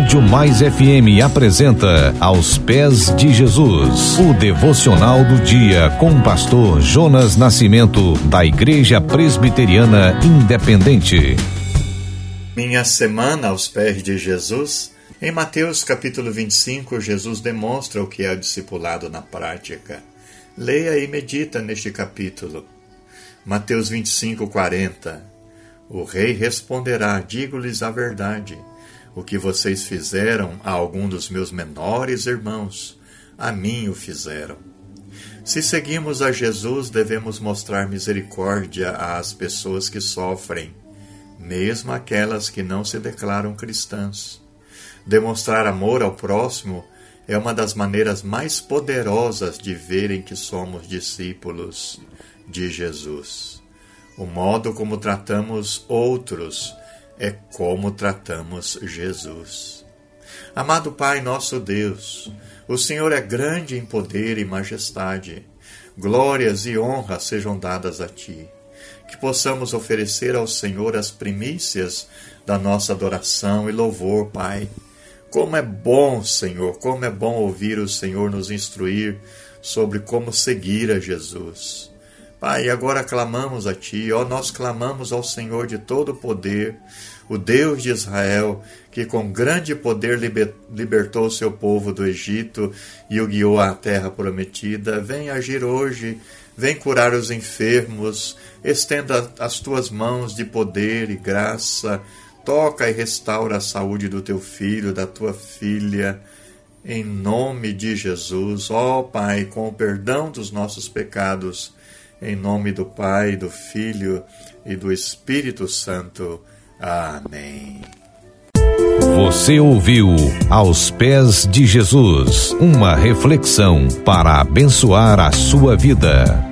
Rádio Mais FM apresenta Aos Pés de Jesus, o devocional do dia com o pastor Jonas Nascimento, da Igreja Presbiteriana Independente. Minha semana aos pés de Jesus. Em Mateus capítulo 25, Jesus demonstra o que é o discipulado na prática. Leia e medita neste capítulo. Mateus 25, 40. O rei responderá: Digo-lhes a verdade. O que vocês fizeram a algum dos meus menores irmãos, a mim o fizeram. Se seguimos a Jesus, devemos mostrar misericórdia às pessoas que sofrem, mesmo aquelas que não se declaram cristãs. Demonstrar amor ao próximo é uma das maneiras mais poderosas de verem que somos discípulos de Jesus. O modo como tratamos outros é como tratamos Jesus. Amado Pai, nosso Deus, o Senhor é grande em poder e majestade. Glórias e honras sejam dadas a Ti. Que possamos oferecer ao Senhor as primícias da nossa adoração e louvor, Pai. Como é bom, Senhor, como é bom ouvir o Senhor nos instruir sobre como seguir a Jesus. Pai, agora clamamos a Ti, ó, nós clamamos ao Senhor de todo o poder, o Deus de Israel, que com grande poder libertou o seu povo do Egito e o guiou à terra prometida. Vem agir hoje, vem curar os enfermos, estenda as tuas mãos de poder e graça, toca e restaura a saúde do teu filho, da tua filha. Em nome de Jesus, ó Pai, com o perdão dos nossos pecados, em nome do Pai, do Filho e do Espírito Santo. Amém. Você ouviu Aos Pés de Jesus uma reflexão para abençoar a sua vida.